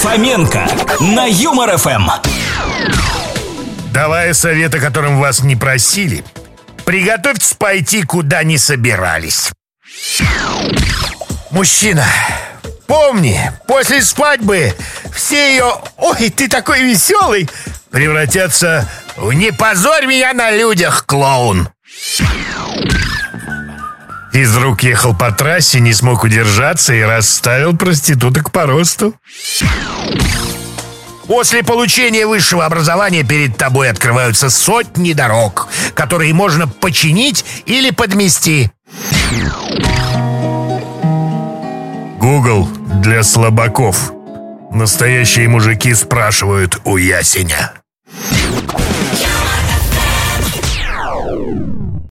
Фоменко на Юмор ФМ. Давая совет, о котором вас не просили, приготовьтесь пойти, куда не собирались. Мужчина, помни, после свадьбы все ее «Ой, ты такой веселый!» превратятся в «Не позорь меня на людях, клоун!» Физрук ехал по трассе, не смог удержаться и расставил проституток по росту. После получения высшего образования перед тобой открываются сотни дорог, которые можно починить или подмести. Google для слабаков. Настоящие мужики спрашивают у ясеня.